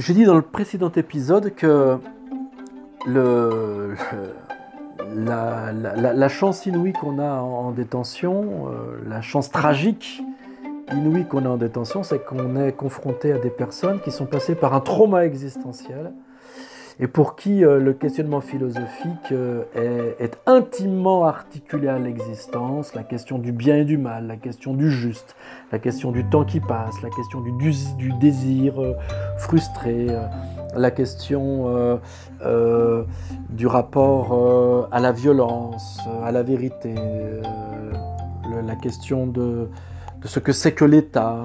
J'ai dit dans le précédent épisode que la, chance inouïe qu'on a en, détention, euh, la chance tragique inouïe qu'on a en détention, c'est qu'on est confronté à des personnes qui sont passées par un trauma existentiel et pour qui euh, le questionnement philosophique euh, est, intimement articulé à l'existence, la question du bien et du mal, la question du juste, la question du temps qui passe, la question du, désir frustré, la question du rapport à la violence, à la vérité, la question de, ce que c'est que l'État.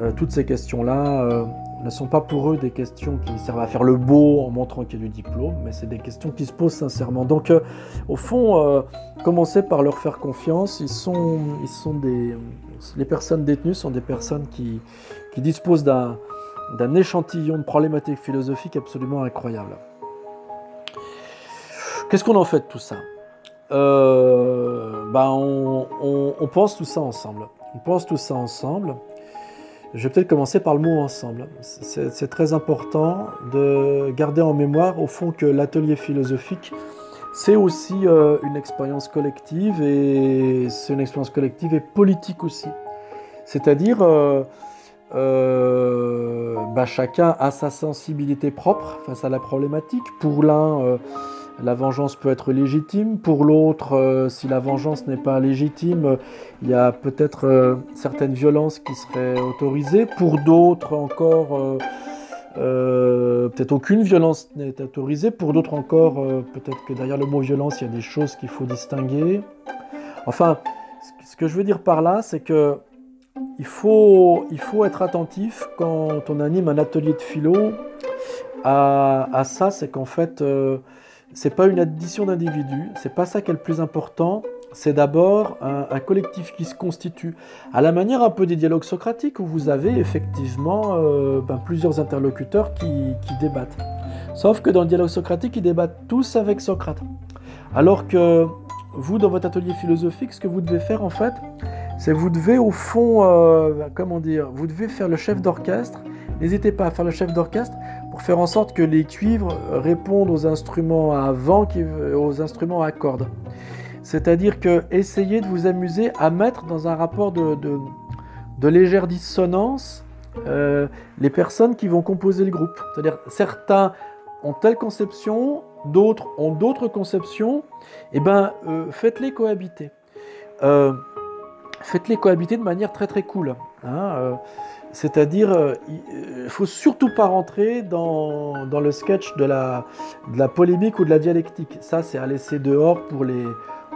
Euh, toutes ces questions-là euh, ne sont pas pour eux des questions qui servent à faire le beau en montrant qu'il y a du diplôme, mais c'est des questions qui se posent sincèrement. Donc, euh, au fond, commencer par leur faire confiance. Ils sont, les personnes détenues sont des personnes qui, disposent d'un, échantillon de problématiques philosophiques absolument incroyable. Qu'est-ce qu'on en fait de tout ça? Ben on, on, on pense tout ça ensemble. On pense tout ça ensemble. Je vais peut-être commencer par le mot ensemble. C'est très important de garder en mémoire au fond que l'atelier philosophique, c'est aussi euh, une expérience collective et c'est une expérience collective et politique aussi. C'est-à-dire, euh, euh, bah, chacun a sa sensibilité propre face à la problématique. Pour l'un, la vengeance peut être légitime. Pour l'autre, euh, si la vengeance n'est pas légitime, il y a peut-être euh, certaines violences qui seraient autorisées. Pour d'autres encore, euh, peut-être aucune violence n'est autorisée. Pour d'autres encore, peut-être que derrière le mot violence, il y a des choses qu'il faut distinguer. Enfin, ce que je veux dire par là, c'est que il faut, il être attentif quand on anime un atelier de philo à, à ça, c'est qu'en fait, c'est pas une addition d'individus, c'est pas ça qui est le plus important. C'est d'abord un, collectif qui se constitue à la manière un peu des dialogues socratiques où vous avez effectivement euh, ben, plusieurs interlocuteurs qui, débattent. Sauf que dans le dialogue socratique, ils débattent tous avec Socrate. Alors que vous, dans votre atelier philosophique, ce que vous devez faire en fait, c'est vous devez au fond, euh, comment dire, vous devez faire le chef d'orchestre. N'hésitez pas à faire le chef d'orchestre pour faire en sorte que les cuivres répondent aux instruments à vent, aux instruments à cordes. C'est-à-dire que essayez de vous amuser à mettre dans un rapport de, légère dissonance euh, les personnes qui vont composer le groupe. C'est-à-dire certains ont telle conception, d'autres ont d'autres conceptions, eh ben euh, faites-les cohabiter. Euh, faites-les cohabiter de manière très très cool. Hein, c'est-à-dire, euh, il ne faut surtout pas rentrer dans, le sketch de la, polémique ou de la dialectique. Ça, c'est à laisser dehors pour les,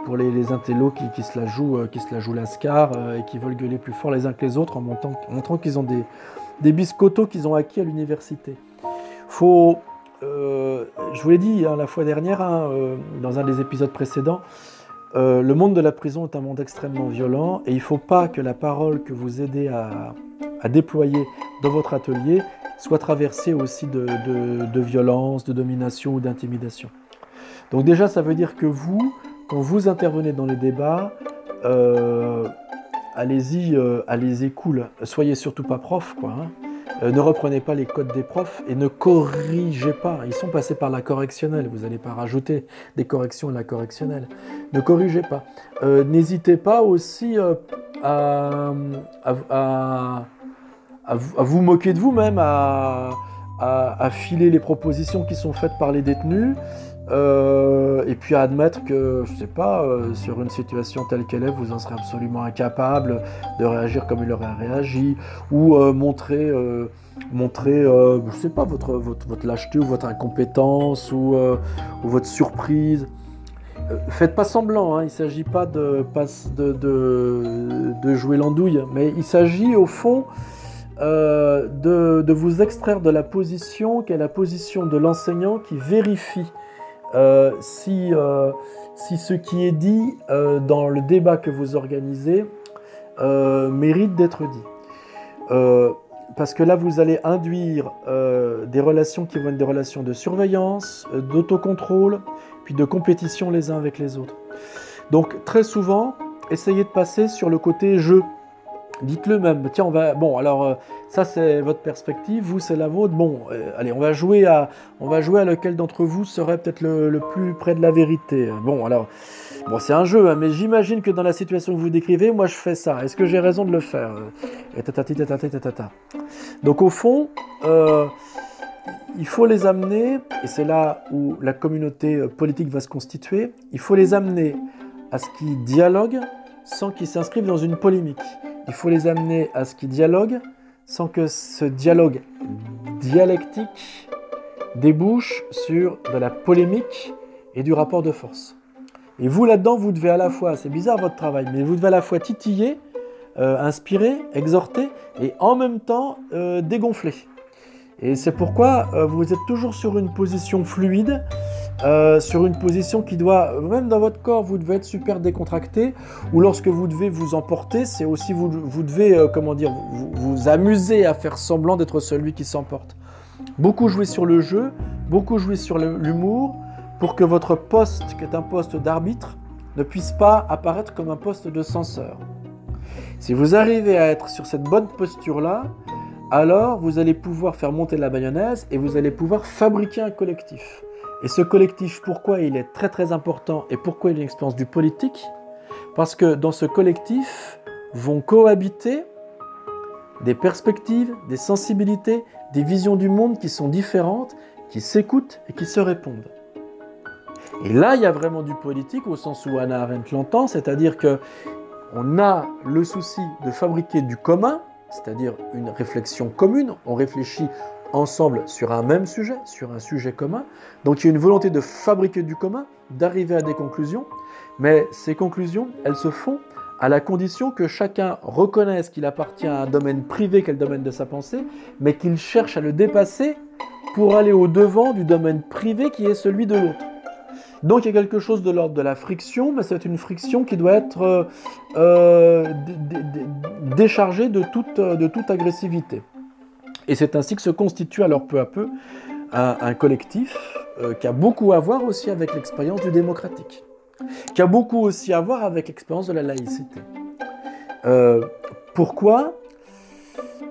pour intellos qui, se la jouent, euh, qui se la jouent lascar euh, et qui veulent gueuler plus fort les uns que les autres en, montrant qu'ils ont des, des biscottos qu'ils ont acquis à l'université. Faut, je vous l'ai dit hein, la fois dernière, hein, dans un des épisodes précédents, le monde de la prison est un monde extrêmement violent et il ne faut pas que la parole que vous aidez à, déployer dans votre atelier soit traversé aussi de, de, violence, de domination ou d'intimidation. Donc déjà, ça veut dire que vous, quand vous intervenez dans les débats, euh, allez-y, euh, allez-y cool. Soyez surtout pas prof, quoi. Hein. Euh, ne reprenez pas les codes des profs et ne corrigez pas. Ils sont passés par la correctionnelle. Vous n'allez pas rajouter des corrections à la correctionnelle. Ne corrigez pas. N'hésitez pas aussi à à vous, moquer de vous-même, à, filer les propositions qui sont faites par les détenus, euh, et puis admettre que, je sais pas, euh, sur une situation telle qu'elle est, vous en serez absolument incapable de réagir comme il aurait réagi, ou euh, montrer, montrer je sais pas, votre, votre, votre, lâcheté ou votre incompétence ou, votre surprise. Faites pas semblant, hein, il ne s'agit pas de, de, de, de jouer l'andouille, mais il s'agit au fond euh, de, vous extraire de la position qui est la position de l'enseignant qui vérifie si, euh, si ce qui est dit dans le débat que vous organisez mérite d'être dit. parce que là, vous allez induire des relations qui vont être des relations de surveillance, d'autocontrôle, puis de compétition les uns avec les autres. Donc très souvent, essayez de passer sur le côté jeu Dites-le même. Tiens, on va. Bon, alors euh, ça c'est votre perspective, vous c'est la vôtre. Bon, euh, allez, on va jouer à, on va jouer à lequel d'entre vous serait peut-être le, plus près de la vérité. Bon, alors, bon, c'est un jeu, hein, mais j'imagine que dans la situation que vous décrivez, moi je fais ça. Est-ce que j'ai raison de le faire Et Donc au fond, euh, il faut les amener, et c'est là où la communauté politique va se constituer. Il faut les amener à ce qu'ils dialoguent sans qu'ils s'inscrivent dans une polémique. Il faut les amener à ce qu'ils dialoguent sans que ce dialogue dialectique débouche sur de la polémique et du rapport de force. Et vous là-dedans, vous devez à la fois, c'est bizarre votre travail, mais vous devez à la fois titiller, euh, inspirer, exhorter et en même temps euh, dégonfler. Et c'est pourquoi euh, vous êtes toujours sur une position fluide, euh, sur une position qui doit, même dans votre corps, vous devez être super décontracté, ou lorsque vous devez vous emporter, c'est aussi vous, devez, euh, comment dire, vous, vous, amuser à faire semblant d'être celui qui s'emporte. Beaucoup jouer sur le jeu, beaucoup jouer sur l'humour, pour que votre poste, qui est un poste d'arbitre, ne puisse pas apparaître comme un poste de censeur. Si vous arrivez à être sur cette bonne posture-là, alors vous allez pouvoir faire monter la mayonnaise et vous allez pouvoir fabriquer un collectif. Et ce collectif, pourquoi il est très très important et pourquoi il est une expérience du politique? Parce que dans ce collectif vont cohabiter des perspectives, des sensibilités, des visions du monde qui sont différentes, qui s'écoutent et qui se répondent. Et là, il y a vraiment du politique au sens où Anna Arendt l'entend, c'est-à-dire que on a le souci de fabriquer du commun, c'est-à-dire une réflexion commune. On réfléchit ensemble sur un même sujet, sur un sujet commun. Donc il y a une volonté de fabriquer du commun, d'arriver à des conclusions, mais ces conclusions, elles se font à la condition que chacun reconnaisse qu'il appartient à un domaine privé qu'est le domaine de sa pensée, mais qu'il cherche à le dépasser pour aller au-devant du domaine privé qui est celui de l'autre. Donc il y a quelque chose de l'ordre de la friction, mais c'est une friction qui doit être euh, euh, déchargée de toute, de toute agressivité. Et c'est ainsi que se constitue alors peu à peu un, collectif euh, qui a beaucoup à voir aussi avec l'expérience du démocratique, qui a beaucoup aussi à voir avec l'expérience de la laïcité. Euh, pourquoi?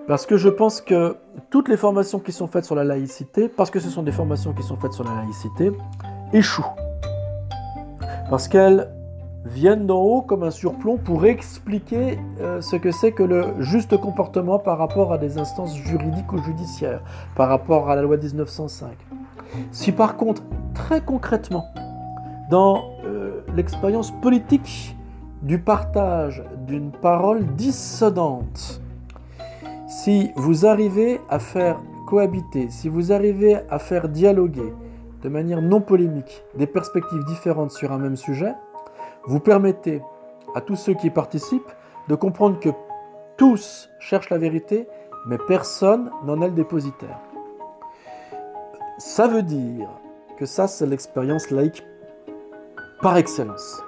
Parce que je pense que toutes les formations qui sont faites sur la laïcité, parce que ce sont des formations qui sont faites sur la laïcité, échouent. Parce qu'elles viennent d'en haut comme un surplomb pour expliquer euh, ce que c'est que le juste comportement par rapport à des instances juridiques ou judiciaires, par rapport à la loi 1905. Si par contre, très concrètement, dans euh, l'expérience politique du partage d'une parole dissonante, si vous arrivez à faire cohabiter, si vous arrivez à faire dialoguer de manière non polémique des perspectives différentes sur un même sujet, vous permettez à tous ceux qui participent de comprendre que tous cherchent la vérité, mais personne n'en est le dépositaire. Ça veut dire que ça, c'est l'expérience laïque par excellence.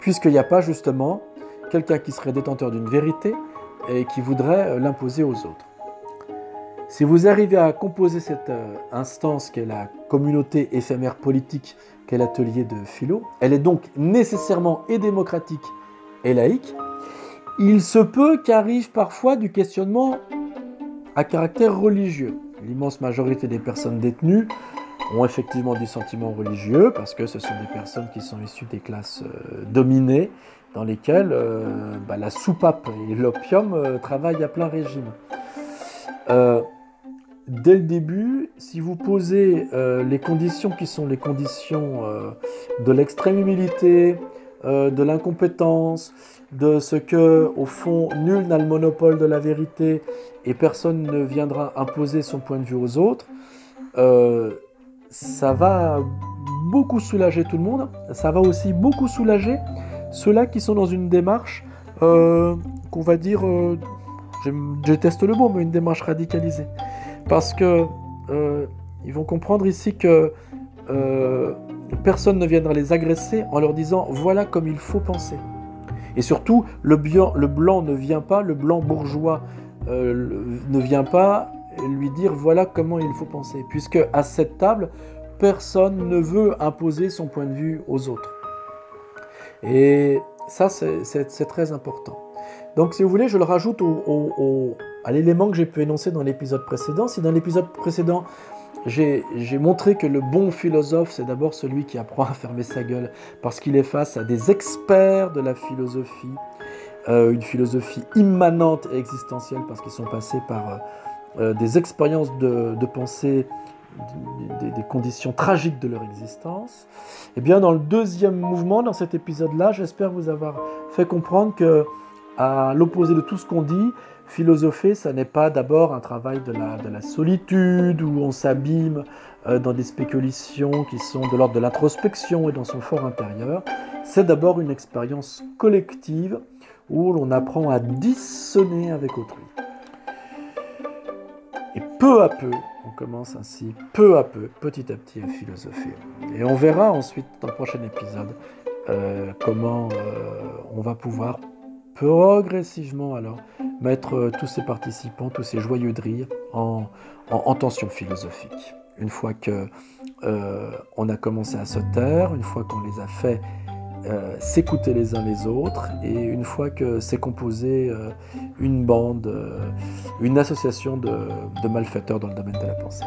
Puisqu'il n'y a pas justement quelqu'un qui serait détenteur d'une vérité et qui voudrait l'imposer aux autres. Si vous arrivez à composer cette euh, instance qu'est la communauté éphémère politique qu'est l'atelier de philo, elle est donc nécessairement et démocratique et laïque, il se peut qu'arrive parfois du questionnement à caractère religieux. L'immense majorité des personnes détenues ont effectivement du sentiment religieux parce que ce sont des personnes qui sont issues des classes euh, dominées dans lesquelles euh, bah, la soupape et l'opium travaillent à plein régime dès le début, si vous posez euh, les conditions qui sont les conditions euh, de l'extrême humilité, euh, de l'incompétence, de ce que, au fond, nul n'a le monopole de la vérité et personne ne viendra imposer son point de vue aux autres, ça va beaucoup soulager tout le monde. Ça va aussi beaucoup soulager ceux-là qui sont dans une démarche qu'on va dire, je déteste le mot, mais une démarche radicalisée. Parce que euh, ils vont comprendre ici que euh, personne ne viendra les agresser en leur disant voilà comme il faut penser. Et surtout, le, blanc ne vient pas, le blanc bourgeois euh, ne vient pas lui dire voilà comment il faut penser. Puisque à cette table, personne ne veut imposer son point de vue aux autres. Et ça, c'est très important. Donc si vous voulez, je le rajoute à l'élément que j'ai pu énoncer dans l'épisode précédent. Si dans l'épisode précédent, j'ai montré que le bon philosophe, c'est d'abord celui qui apprend à fermer sa gueule, parce qu'il est face à des experts de la philosophie, euh, une philosophie immanente et existentielle, parce qu'ils sont passés par euh, euh, des expériences de, pensée, des, conditions tragiques de leur existence. Et eh bien dans le deuxième mouvement, dans cet épisode-là, j'espère vous avoir fait comprendre que, à l'opposé de tout ce qu'on dit, philosopher, ça n'est pas d'abord un travail de la, de la, solitude où on s'abîme dans des spéculations qui sont de l'ordre de l'introspection et dans son fort intérieur. C'est d'abord une expérience collective où l'on apprend à dissonner avec autrui. Et peu à peu, on commence ainsi, peu à peu, petit à petit, à philosopher. Et on verra ensuite dans le prochain épisode euh, comment euh, on va pouvoir progressivement alors mettre euh, tous ces participants, tous ces joyeux drilles en, en, tension philosophique. Une fois que on a commencé à se taire, une fois qu'on les a fait euh, s'écouter les uns les autres et une fois que c'est composé euh, une bande, euh, une association de malfaiteurs dans le domaine de la pensée.